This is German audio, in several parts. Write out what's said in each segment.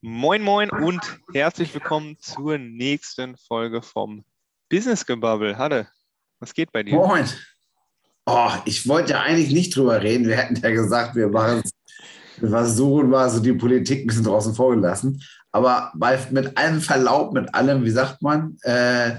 Moin, moin und herzlich willkommen zur nächsten Folge vom Business Gebubble. Hadde, was geht bei dir? Moin. Oh, ich wollte ja eigentlich nicht drüber reden. Wir hätten ja gesagt, wir machen wir versuchen mal so die Politik ein bisschen draußen vorgelassen. Aber bei, mit allem Verlaub, mit allem, wie sagt man, äh,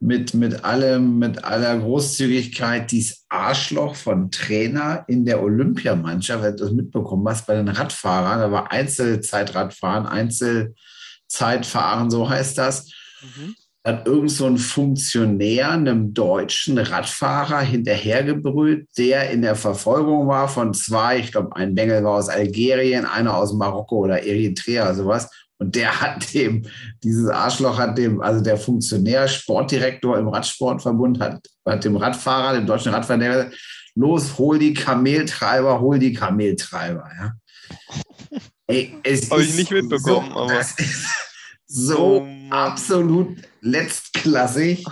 mit, mit allem, mit aller Großzügigkeit, dieses Arschloch von Trainer in der Olympiamannschaft, wenn du das mitbekommen hast, bei den Radfahrern, da war Einzelzeitradfahren, Einzelzeitfahren, so heißt das. Mhm. Hat irgend so ein Funktionär einem deutschen Radfahrer hinterhergebrüllt, der in der Verfolgung war von zwei, ich glaube, ein Bengel war aus Algerien, einer aus Marokko oder Eritrea, sowas. Und der hat dem, dieses Arschloch hat dem, also der Funktionär, Sportdirektor im Radsportverbund, hat, hat dem Radfahrer, dem deutschen Radfahrer, der, los, hol die Kameltreiber, hol die Kameltreiber. Ja. Ey, Habe ich nicht mitbekommen, so, aber. Das ist so oh, absolut letztklassig.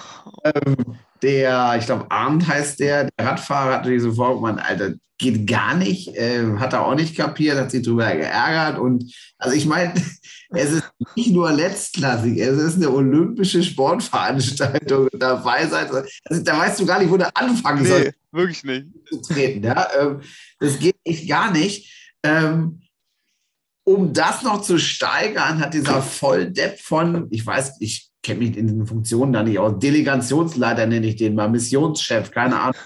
Ähm, der, ich glaube, Arndt heißt der, der Radfahrer hat natürlich sofort gemeint, Alter, geht gar nicht, äh, hat er auch nicht kapiert, hat sich darüber geärgert und also ich meine, es ist nicht nur letztklassig, es ist eine olympische Sportveranstaltung dabei sein. Also, da weißt du gar nicht, wo du anfangen nee, sollst. wirklich nicht. Zu treten, ja? Ähm, das geht echt gar nicht. Ähm, um das noch zu steigern, hat dieser Volldepp von, ich weiß, ich kenne mich in den Funktionen da nicht aus, Delegationsleiter nenne ich den mal, Missionschef, keine Ahnung,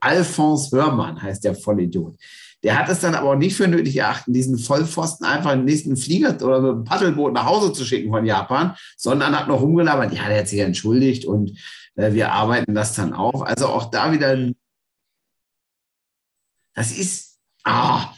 Alphonse Hörmann heißt der Vollidiot. Der hat es dann aber auch nicht für nötig erachtet, diesen Vollpfosten einfach im nächsten Flieger oder mit einem Paddelboot nach Hause zu schicken von Japan, sondern hat noch rumgelabert, ja, der hat sich entschuldigt und äh, wir arbeiten das dann auf. Also auch da wieder, das ist, ah,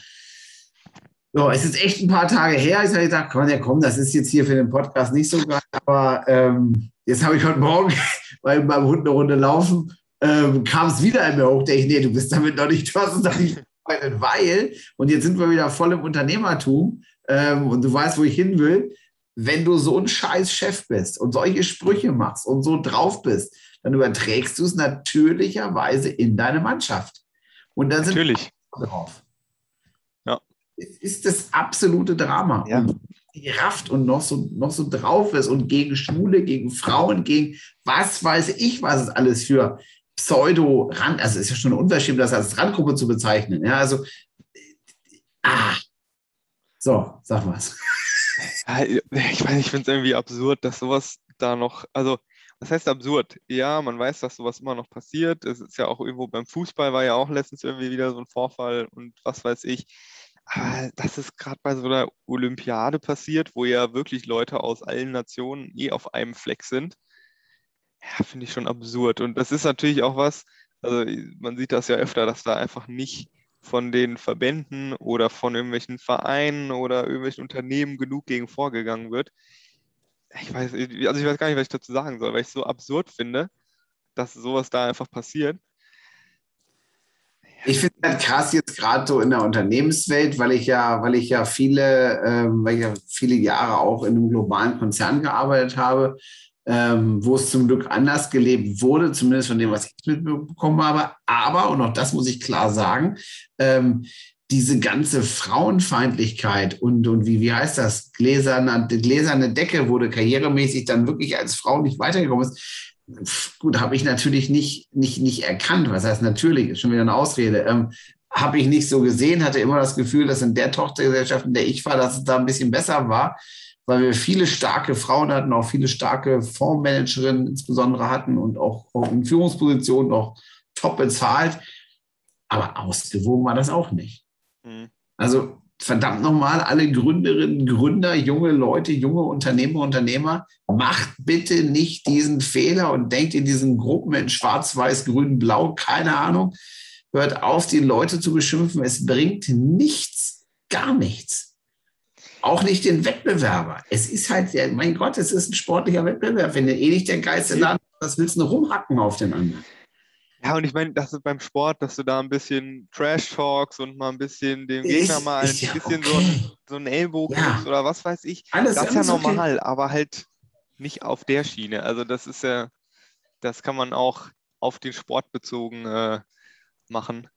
so, es ist echt ein paar Tage her. Ich habe gedacht, komm, ja, komm, das ist jetzt hier für den Podcast nicht so geil, aber ähm, jetzt habe ich heute Morgen beim, beim Hund eine Runde laufen, ähm, kam es wieder in mir hoch, denke ich, nee, du bist damit noch nicht, du hast es noch nicht weil, und jetzt sind wir wieder voll im Unternehmertum ähm, und du weißt, wo ich hin will, wenn du so ein scheiß Chef bist und solche Sprüche machst und so drauf bist, dann überträgst du es natürlicherweise in deine Mannschaft. Und dann sind Natürlich. wir drauf. Es ist das absolute Drama. Ja. Und rafft und noch so, noch so drauf ist und gegen Schwule, gegen Frauen, gegen was weiß ich, was es alles für Pseudo-Rand, also ist ja schon unverschämt, das als Randgruppe zu bezeichnen. Ja, also, ah. So, sag mal's. Ja, ich weiß, ich finde es irgendwie absurd, dass sowas da noch, also, was heißt absurd? Ja, man weiß, dass sowas immer noch passiert. Es ist ja auch irgendwo beim Fußball war ja auch letztens irgendwie wieder so ein Vorfall und was weiß ich. Aber das ist gerade bei so einer Olympiade passiert, wo ja wirklich Leute aus allen Nationen eh auf einem Fleck sind ja, finde ich schon absurd. Und das ist natürlich auch was, also man sieht das ja öfter, dass da einfach nicht von den Verbänden oder von irgendwelchen Vereinen oder irgendwelchen Unternehmen genug gegen vorgegangen wird. Ich weiß, also ich weiß gar nicht, was ich dazu sagen soll, weil ich es so absurd finde, dass sowas da einfach passiert. Ich finde es halt krass jetzt gerade so in der Unternehmenswelt, weil ich ja, weil ich ja viele, ähm, weil ich ja viele Jahre auch in einem globalen Konzern gearbeitet habe, ähm, wo es zum Glück anders gelebt wurde, zumindest von dem, was ich mitbekommen habe. Aber, und auch das muss ich klar sagen, ähm, diese ganze Frauenfeindlichkeit und, und wie, wie heißt das, gläserne, gläserne Decke wurde karrieremäßig dann wirklich als Frau nicht weitergekommen ist. Gut, habe ich natürlich nicht, nicht, nicht erkannt. Was heißt natürlich, ist schon wieder eine Ausrede. Ähm, habe ich nicht so gesehen, hatte immer das Gefühl, dass in der Tochtergesellschaft, in der ich war, dass es da ein bisschen besser war weil wir viele starke Frauen hatten, auch viele starke Fondsmanagerinnen insbesondere hatten und auch, in Führungspositionen noch top bezahlt. Aber ausgewogen war das auch nicht. Mhm. Also verdammt nochmal, alle Gründerinnen, Gründer, junge Leute, junge Unternehmer, Unternehmer, macht bitte nicht diesen Fehler und denkt in diesen Gruppen in Schwarz, Weiß, Grün, Blau, keine Ahnung. Hört auf, die Leute zu beschimpfen. Es bringt nichts, gar nichts auch nicht den Wettbewerber. Es ist halt, mein Gott, es ist ein sportlicher Wettbewerb. Wenn du eh nicht der geilste Land was willst du rumhacken auf den anderen? Ja, und ich meine, das ist beim Sport, dass du da ein bisschen Trash-Talks und mal ein bisschen dem Gegner mal ein bisschen okay. so, ein, so einen Ellbogen ja. oder was weiß ich. Alles, das ist ja normal, okay. aber halt nicht auf der Schiene. Also das ist ja, das kann man auch auf den Sport bezogen äh, machen.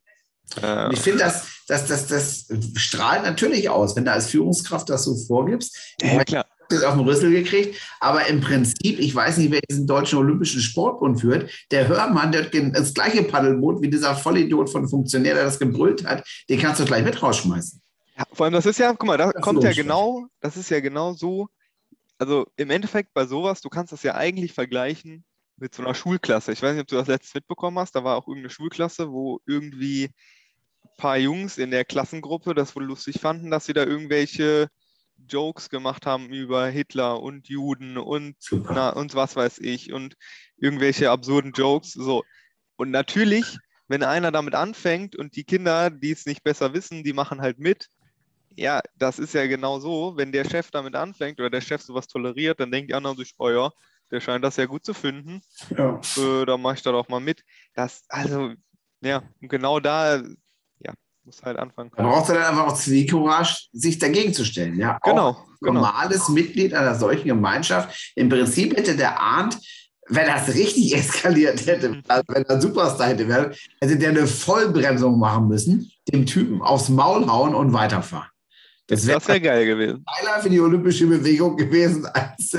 Und ich finde, das, das, das, das strahlt natürlich aus, wenn du als Führungskraft das so vorgibst. Ja, klar. das auf den Rüssel gekriegt, aber im Prinzip, ich weiß nicht, wer diesen deutschen Olympischen Sportbund führt, der Hörmann, der hat das gleiche Paddelboot wie dieser Vollidiot von Funktionär, der das gebrüllt hat, den kannst du gleich mit rausschmeißen. Ja, vor allem, das ist ja, guck mal, da Das kommt ja genau, das ist ja genau so, also im Endeffekt bei sowas, du kannst das ja eigentlich vergleichen mit so einer Schulklasse. Ich weiß nicht, ob du das letztes mitbekommen hast, da war auch irgendeine Schulklasse, wo irgendwie ein paar Jungs in der Klassengruppe das wohl lustig fanden, dass sie da irgendwelche Jokes gemacht haben über Hitler und Juden und Super. na, und was weiß ich und irgendwelche absurden Jokes. So. Und natürlich, wenn einer damit anfängt und die Kinder, die es nicht besser wissen, die machen halt mit. Ja, das ist ja genau so. Wenn der Chef damit anfängt oder der Chef sowas toleriert, dann denken die anderen sich, oh ja, der scheint das ja gut zu finden. Ja. Äh, da mache ich da doch mal mit. Das, also, ja, genau da, ja, muss halt anfangen. Da brauchst du dann einfach auch Zivilcourage, sich dagegen zu stellen. Ja, Auch Genau, genau. normales Mitglied einer solchen Gemeinschaft. Im Prinzip hätte der Arndt, wenn das richtig eskaliert hätte, also wenn er Superstar hätte, wäre, hätte der eine Vollbremsung machen müssen, dem Typen aufs Maul hauen und weiterfahren. Das wäre Das wäre geil gewesen. geiler für die olympische Bewegung gewesen. Als,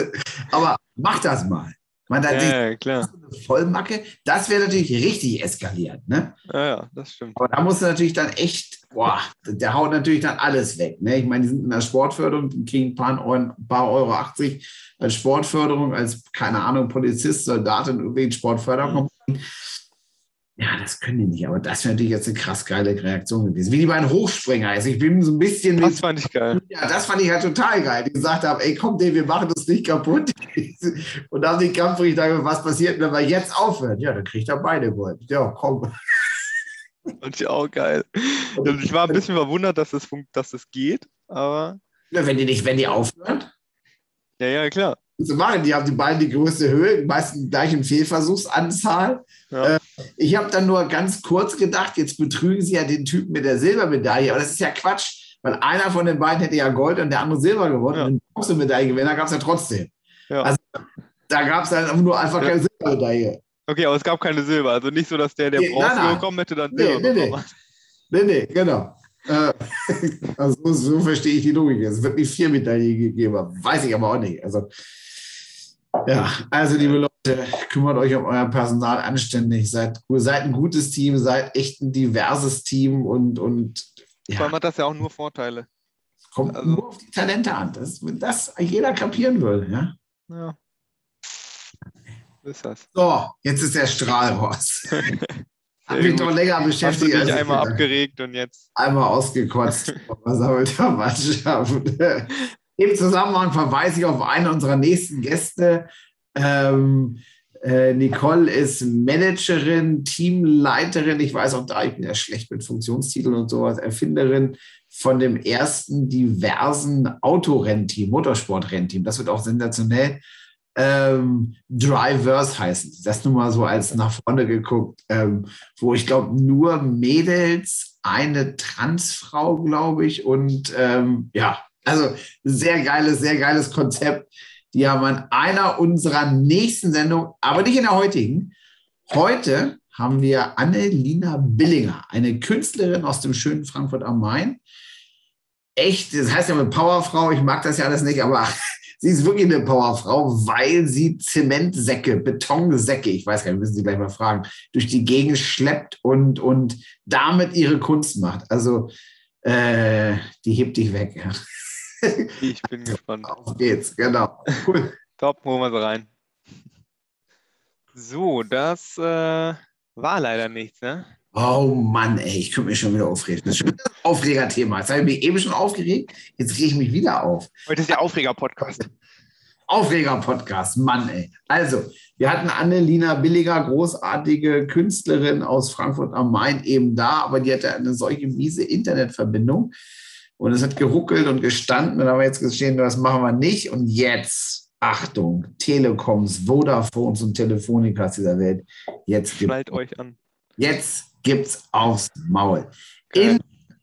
aber mach das mal. Man hat Ja, ja, klar. Vollmacke, das wäre natürlich richtig eskaliert. Ne? Ja, ja, das stimmt. Aber da musst du natürlich dann echt, boah, der haut natürlich dann alles weg. Ne? Ich meine, die sind in der Sportförderung, die kriegen ein paar, Euro, ein paar Euro 80 als Sportförderung, als, keine Ahnung, Polizist, Soldat in irgendwelchen Sportförderung. Ja, das können die nicht, aber das wäre natürlich jetzt eine krass geile Reaktion gewesen. Wie die beiden Hochspringer. Also ich bin so ein bisschen Das mit, fand ich geil. ja, das fand ich halt total geil. Die gesagt haben, ey, komm, nee, wir machen das nicht kaputt. Und dann haben die Kampfrichter gesagt, was passiert, wenn wir jetzt aufhören? Ja, dann kriegt er beide Gold. Ja, komm. Fand ich auch geil. Ich war ein bisschen verwundert, dass das, funkt, dass das geht, aber Ja, wenn die nicht, wenn die aufhören, ja, ja, klar. Zu machen. Die haben die beiden die größte Höhe, meistens die gleichen Fehlversuchsanzahl. Ja. Äh, ich habe dann nur ganz kurz gedacht, jetzt betrügen sie ja den Typen mit der Silbermedaille. Aber das ist ja Quatsch, weil einer von den beiden hätte ja Gold und der andere Silber gewonnen. Ja. Und den Bronzemedaillengewinner gab es ja trotzdem. Ja. Also, Da gab es dann nur einfach keine Silbermedaille. Okay, aber es gab keine Silber. Also nicht so, dass der, der Nee, Bronze nein, nein. bekommen hätte, dann Nee, Silber nee, nee. bekommen hat. Nee, nee, genau. Äh, also so, verstehe ich die Logik. Es wird nicht vier Medaillen gegeben, weiß ich aber auch nicht. Also, ja, also liebe Leute, kümmert euch um euer Personal anständig, seid, seid ein gutes Team, seid echt ein diverses Team und, und Vor ja, allem hat das ja auch nur Vorteile. kommt also- nur auf die Talente an. Das, wenn das jeder kapieren würde. Ja? Ja. So ist das. So, jetzt ist der Strahl raus. Hat mich doch länger Hast du beschäftigt. dich als ich einmal abgeregt und jetzt. einmal ausgekotzt versammelter Mannschaft. Im Zusammenhang verweise ich auf einen unserer nächsten Gäste. Ähm, äh, Nicole ist Managerin, Teamleiterin, ich weiß auch da, ich bin ja schlecht mit Funktionstiteln und sowas, Erfinderin von dem ersten diversen Autorennteam, Motorsportrennteam. Das wird auch sensationell. Ähm, Drivers heißen. Das nur mal so als nach vorne geguckt, ähm, wo ich glaube, nur Mädels, eine Transfrau, glaube ich, und ähm, ja, also sehr geiles, sehr geiles Konzept. Die haben an einer unserer nächsten Sendungen, aber nicht in der heutigen. Heute haben wir Annelina Billinger, eine Künstlerin aus dem schönen Frankfurt am Main. Echt, das heißt ja mit Powerfrau, ich mag das ja alles nicht, aber sie ist wirklich eine Powerfrau, weil sie Zementsäcke, Betonsäcke, ich weiß gar nicht, müssen Sie gleich mal fragen, durch die Gegend schleppt und, und damit ihre Kunst macht. Also, äh, die hebt dich weg. Ja. Ich bin gespannt. Auf geht's, genau. Cool. Top, holen wir sie rein. So, das äh, war leider nichts, ne? Oh Mann, ey, ich könnte mich schon wieder aufregen. Das ist schon wieder ein Aufregerthema. Jetzt habe ich mich eben schon aufgeregt, jetzt rege ich mich wieder auf. Heute ist der Aufreger-Podcast. Aufreger-Podcast, Mann, ey. Also, wir hatten Annelina Billiger, großartige Künstlerin aus Frankfurt am Main, eben da, aber die hatte eine solche miese Internetverbindung und es hat geruckelt und gestanden und da haben wir jetzt geschehen, das machen wir nicht. Und jetzt, Achtung, Telekoms, Vodafones und Telefonikas dieser Welt, jetzt gibt Schnallt euch an. Jetzt gibt's aufs Maul. In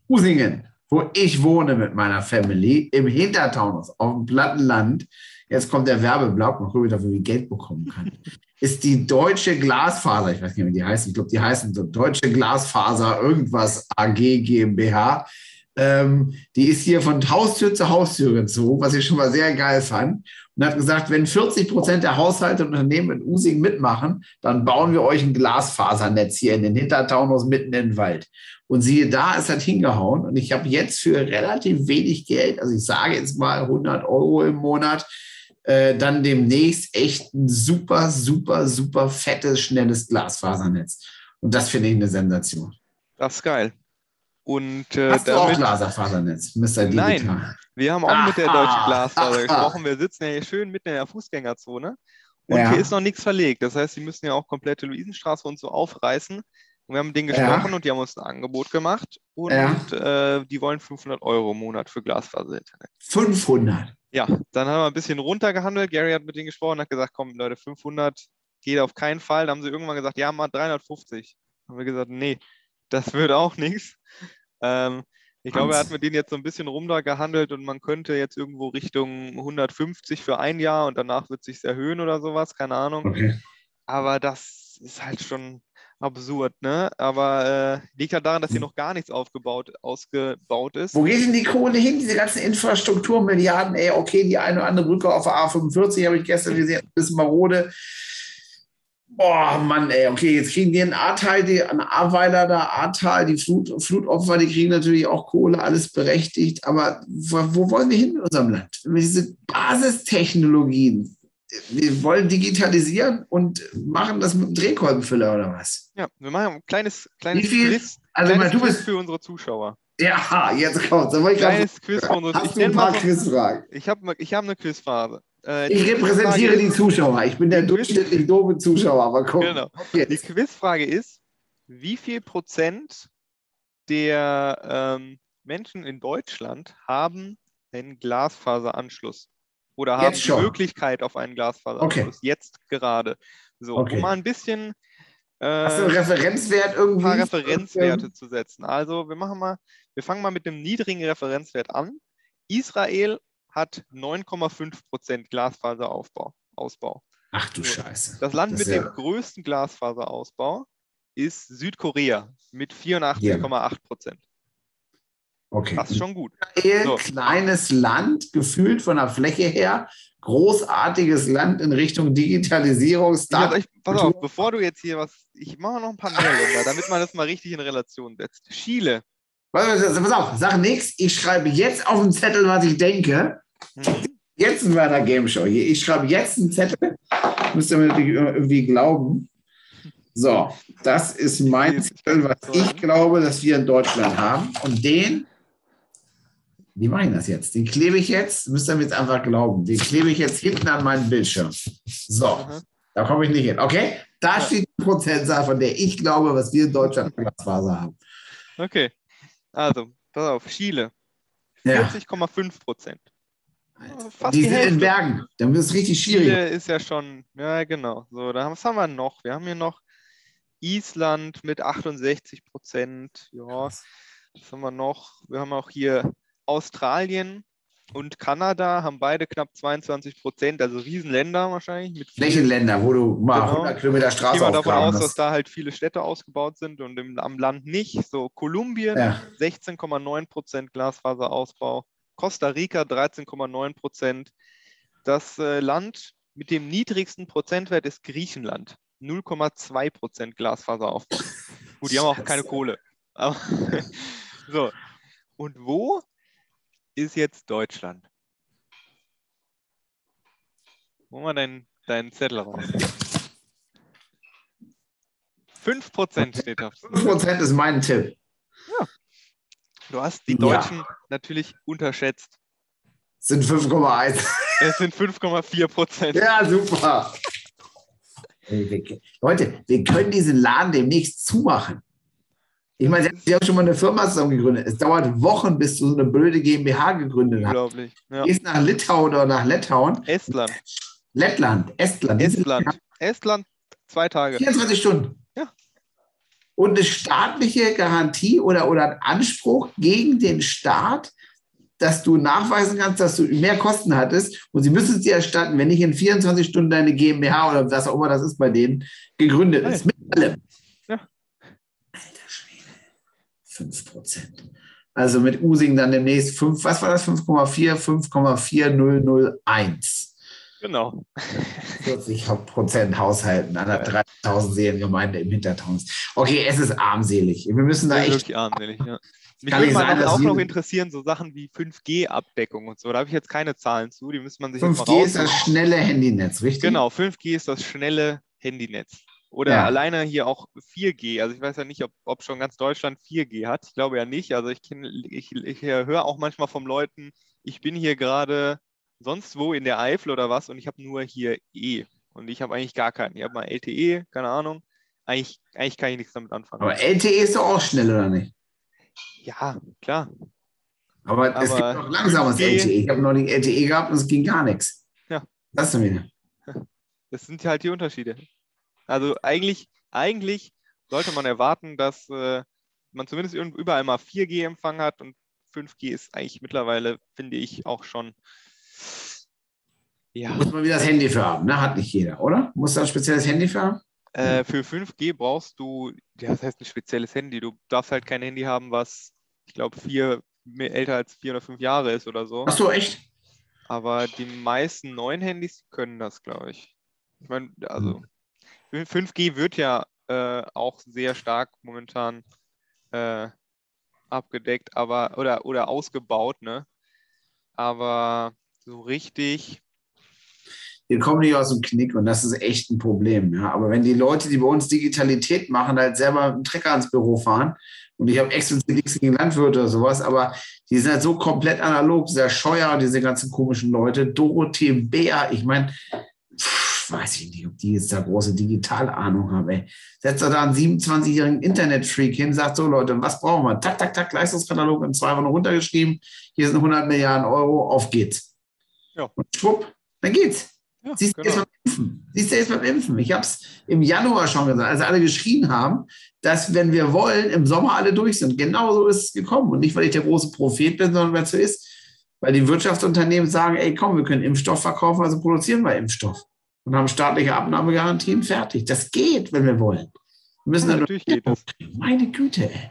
Usingen wo ich wohne mit meiner Family, im Hintertaunus, auf dem platten Land, jetzt kommt der Werbeblock, mal gucken, wie ich dafür Geld bekommen kann, ist die Deutsche Glasfaser, ich weiß nicht, wie die heißen, ich glaube, die heißen so Deutsche Glasfaser irgendwas AG GmbH. Ähm, die ist hier von Haustür zu Haustür gezogen, was ich schon mal sehr geil fand. Und hat gesagt, wenn 40 Prozent der Haushalte und Unternehmen in Using mitmachen, dann bauen wir euch ein Glasfasernetz hier in den Hintertaunus mitten in den Wald. Und siehe da, es hat hingehauen. Und ich habe jetzt für relativ wenig Geld, also ich sage jetzt mal 100 Euro im Monat, äh, dann demnächst echt ein super, super, super fettes, schnelles Glasfasernetz. Und das finde ich eine Sensation. Das ist geil. Und, äh, Hast du auch Glasfasernetz, Mr. Digital? Nein, wir haben auch Aha. mit der Deutschen Glasfaser gesprochen. Wir sitzen ja hier schön mitten in der Fußgängerzone. Und ja. hier ist noch nichts verlegt. Das heißt, sie müssen ja auch komplette Luisenstraße und so aufreißen. Und wir haben mit denen gesprochen ja. und die haben uns ein Angebot gemacht. Und ja. äh, die wollen 500 Euro im Monat für Glasfaser-Internet. 500? Ja, dann haben wir ein bisschen runtergehandelt. Gary hat mit denen gesprochen und hat gesagt, komm Leute, 500 geht auf keinen Fall. Da haben sie irgendwann gesagt, ja, mal 350. Haben wir gesagt, nee, das wird auch nichts. Ähm, ich glaube, er hat mit denen jetzt so ein bisschen runtergehandelt und man könnte jetzt irgendwo Richtung 150 für ein Jahr und danach wird es sich erhöhen oder sowas, keine Ahnung. Okay. Aber das ist halt schon absurd, ne? Aber äh, liegt halt daran, dass hier noch gar nichts aufgebaut, ausgebaut ist. Wo geht denn die Kohle hin, diese ganzen Infrastrukturmilliarden? Ey, okay, die eine oder andere Brücke auf der A45 habe ich gestern gesehen, ein bisschen marode. Boah, Mann, ey, okay, jetzt kriegen die einen A-Teil, die an A-Weiler da, A-Tal, die Flut, Flutopfer, die kriegen natürlich auch Kohle, alles berechtigt, aber wo, wo wollen wir hin in unserem Land? Diese Basistechnologien, wir wollen digitalisieren und machen das mit einem Drehkolbenfüller oder was? Ja, wir machen ein kleines, kleines Wie viel? Quiz, also, kleines du bist für unsere Zuschauer. Ja, jetzt kommt's. Kleines Quiz für unsere ein paar Quizfragen? Ich habe ich hab eine Quizphase. Äh, ich repräsentiere die Zuschauer. Ich bin der durchschnittlich doofe Zuschauer, aber komm. Genau. Die Quizfrage ist: Wie viel Prozent der ähm, Menschen in Deutschland haben einen Glasfaseranschluss? Oder haben die Möglichkeit auf einen Glasfaseranschluss? Okay. Jetzt gerade. So, okay. um mal ein bisschen. Äh, Hast du einen Referenzwert irgendwie? Ein paar Referenzwerte zu setzen. Also, wir machen mal, wir fangen mal mit einem niedrigen Referenzwert an. Israel hat 9,5 Prozent Glasfaserausbau. Ausbau. Ach du Scheiße. Das Land das mit ja... dem größten Glasfaserausbau ist Südkorea mit 84,8 Prozent. Okay. Das ist schon gut. So. Kleines Land, gefühlt von der Fläche her, großartiges Land in Richtung Digitalisierung. Start ich, pass auf, bevor du jetzt hier was, ich mache noch ein paar mehr Länder, damit man das mal richtig in Relation setzt. Chile. Pass auf, sag nichts. Ich schreibe jetzt auf den Zettel, was ich denke. Mhm. Jetzt in meiner Game Show hier. Ich schreibe jetzt einen Zettel. Müsst ihr mir irgendwie glauben. So, das ist mein Zettel, was ich glaube, dass wir in Deutschland haben. Und den, wie mache ich das jetzt? Den klebe ich jetzt, müsst ihr mir jetzt einfach glauben. Den klebe ich jetzt hinten an meinen Bildschirm. So, da komme ich nicht hin. Okay, da steht die Prozentzahl, von der ich glaube, was wir in Deutschland Glasfaser haben. Okay, also, pass auf, Chile. 40,5 Prozent. Fast die, die sind Hälfte. in Bergen. Dann wird es richtig schwierig. Chile ist ja schon, ja genau. So, da, was haben wir noch? Wir haben hier noch Island mit 68 Prozent. Ja, was haben wir noch? Wir haben auch hier Australien und Kanada haben beide knapp 22 Prozent, also Riesenländer wahrscheinlich. Mit Flächenländer, wo du mal genau. 100 Kilometer Straße Gehen wir davon aus, dass da halt viele Städte ausgebaut sind und im, am Land nicht. So Kolumbien ja. 16,9 Prozent Glasfaserausbau, Costa Rica 13,9 Prozent. Das äh, Land mit dem niedrigsten Prozentwert ist Griechenland, 0,2 Prozent Glasfaseraufbau. Gut, die haben auch keine Kohle. Aber, so. Und wo ist jetzt Deutschland? Hol mal deinen, deinen Zettel raus. 5% steht da. 5% ist mein Tipp. Ja. Du hast die Deutschen ja. natürlich unterschätzt. Es sind 5,1. Es sind 5,4 Prozent. Ja, super. Leute, wir können diesen Laden demnächst zumachen. Ich meine, Sie haben schon mal eine Firma zusammen gegründet. Es dauert Wochen, bis du so eine blöde GmbH gegründet hast. Unglaublich. Ja. Gehst nach Litauen oder nach Lettland. Estland. Lettland, Estland. Estland. Estland, zwei Tage. 24 Stunden. Und eine staatliche Garantie oder, oder ein Anspruch gegen den Staat, dass du nachweisen kannst, dass du mehr Kosten hattest und sie müssen es dir erstatten, wenn nicht in 24 Stunden deine GmbH oder was auch immer das ist bei denen gegründet ist. Mit allem. Ja. Alter Schwede. 5 Prozent. Also mit Using dann demnächst 5, was war das? 5,4, 5,4001. Genau. 40 Prozent Haushalten an der 3000 Seriengemeinde im Hintertaunus. Okay, es ist armselig. Wir müssen da echt. Wirklich armselig, ja. Mich würde man auch noch interessieren, so Sachen wie 5G-Abdeckung und so. Da habe ich jetzt keine Zahlen zu, die müsste man sich 5G ist das schnelle Handynetz, richtig? Genau, 5G ist das schnelle Handynetz. Oder ja. alleine hier auch 4G. Also ich weiß ja nicht, ob, ob schon ganz Deutschland 4G hat. Ich glaube ja nicht. Also ich, ich, ich höre auch manchmal von Leuten, ich bin hier gerade sonst wo in der Eifel oder was und ich habe nur hier E. Und ich habe eigentlich gar keinen. Ich habe mal LTE, keine Ahnung. Eigentlich, eigentlich kann ich nichts damit anfangen. Aber LTE ist doch auch schnell, oder nicht? Ja, klar. Aber, Aber es gibt noch langsames LTE. Ich habe noch nicht LTE gehabt und es ging gar nichts. Ja. Das ist wieder. Das sind halt die Unterschiede. Also eigentlich, eigentlich sollte man erwarten, dass äh, man zumindest überall mal 4G-Empfang hat und 5G ist eigentlich mittlerweile, finde ich, auch schon. Ja. Muss man wieder das Handy für haben, ne? Hat nicht jeder, oder? Muss da ein spezielles Handy für haben? Äh, für 5G brauchst du, ja, das heißt ein spezielles Handy. Du darfst halt kein Handy haben, was, ich glaube, vier, älter als vier oder fünf Jahre ist oder so. Ach so, echt? Aber die meisten neuen Handys können das, glaube ich. Ich meine, also 5G hm. wird ja äh, auch sehr stark momentan äh, abgedeckt, aber oder, oder ausgebaut, ne? Aber so richtig wir kommen nicht aus dem Knick und das ist echt ein Problem. Ja. Aber wenn die Leute, die bei uns Digitalität machen, halt selber einen Trecker ans Büro fahren, und ich habe explizit nichts gegen Landwirte oder sowas, aber die sind halt so komplett analog, sehr scheuer, diese ganzen komischen Leute. Dorothee Bär, ich meine, weiß ich nicht, ob die jetzt da große Digitalahnung haben. Setzt da einen 27-jährigen Internetfreak hin, sagt so, Leute, was brauchen wir? Tak, tak, tak, Leistungskatalog in zwei Wochen runtergeschrieben. Hier sind 100 Milliarden Euro, auf geht's. Ja. Und schwupp, dann geht's. Ja, Siehst, genau. du jetzt beim Impfen. Siehst du jetzt beim Impfen. Ich habe es im Januar schon gesagt, als alle geschrien haben, dass, wenn wir wollen, im Sommer alle durch sind. Genauso ist es gekommen. Und nicht, weil ich der große Prophet bin, sondern weil es so ist. Weil die Wirtschaftsunternehmen sagen, ey, komm, wir können Impfstoff verkaufen, also produzieren wir Impfstoff. Und haben staatliche Abnahmegarantien fertig. Das geht, wenn wir wollen. Wir müssen ja, dann natürlich geht das. Meine Güte, ey.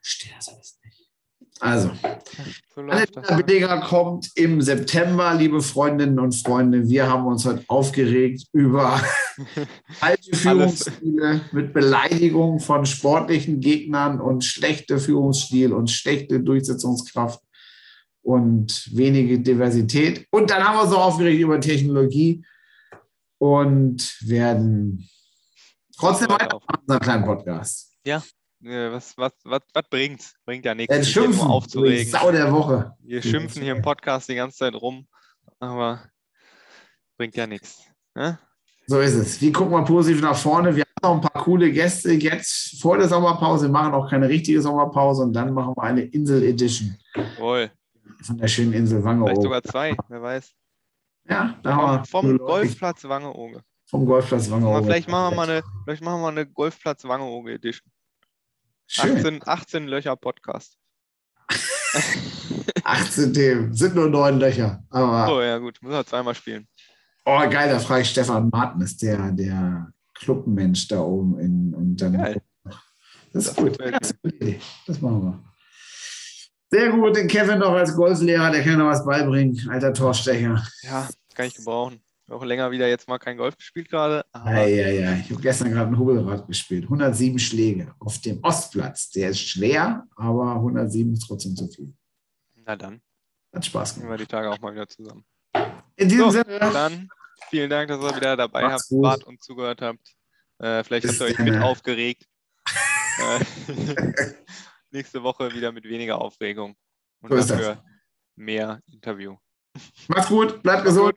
Verstehe das also, so Beleger kommt im September, liebe Freundinnen und Freunde. Wir haben uns heute aufgeregt über alte Führungsstile mit Beleidigung von sportlichen Gegnern und schlechte Führungsstil und schlechte Durchsetzungskraft und wenige Diversität. Und dann haben wir uns auch aufgeregt über Technologie und werden trotzdem weitermachen, unseren kleinen Podcast. Ja, was, was, was, was bringt's? Bringt ja nichts, ja, schimpfen, nur aufzuregen. Sau der Woche. Wir schimpfen hier im Podcast die ganze Zeit rum, aber bringt ja nichts. Ne? So ist es. Wir gucken mal positiv nach vorne. Wir haben noch ein paar coole Gäste jetzt vor der Sommerpause. Wir machen auch keine richtige Sommerpause und dann machen wir eine Insel-Edition. Jawohl. Von der schönen Insel Wangerooge. Vielleicht sogar zwei, wer weiß. Ja, da vom, haben wir. Vom Golfplatz Wangerooge. Vom Golfplatz Wangerooge. Vielleicht machen wir mal eine, vielleicht machen wir mal eine Golfplatz Wangerooge Edition. 18, 18 Löcher Podcast. 18 Themen, sind nur neun Löcher. Aber oh ja, gut, muss er zweimal spielen. Oh, geil, da frage ich Stefan Martin, ist der, der Clubmensch da oben in, und dann. Geil. Das ist das gut. Das, das machen wir. Sehr gut, den Kevin noch als Golflehrer, der kann noch was beibringen. Alter Torstecher. Ja, kann ich gebrauchen auch länger wieder jetzt mal kein Golf gespielt gerade. Ja, ja, ja. Ich habe gestern gerade ein Hubelrad gespielt. 107 Schläge auf dem Ostplatz. Der ist schwer, aber 107 ist trotzdem zu viel. Na dann. Hat Spaß gemacht. Wir die Tage auch mal wieder zusammen. In diesem so, Sinne. Dann vielen Dank, dass ihr wieder dabei habt, wart und zugehört habt. Äh, vielleicht Bis habt ihr euch mit aufgeregt. Äh, nächste Woche wieder mit weniger Aufregung und so dafür mehr Interview. Macht's gut, bleibt gesund.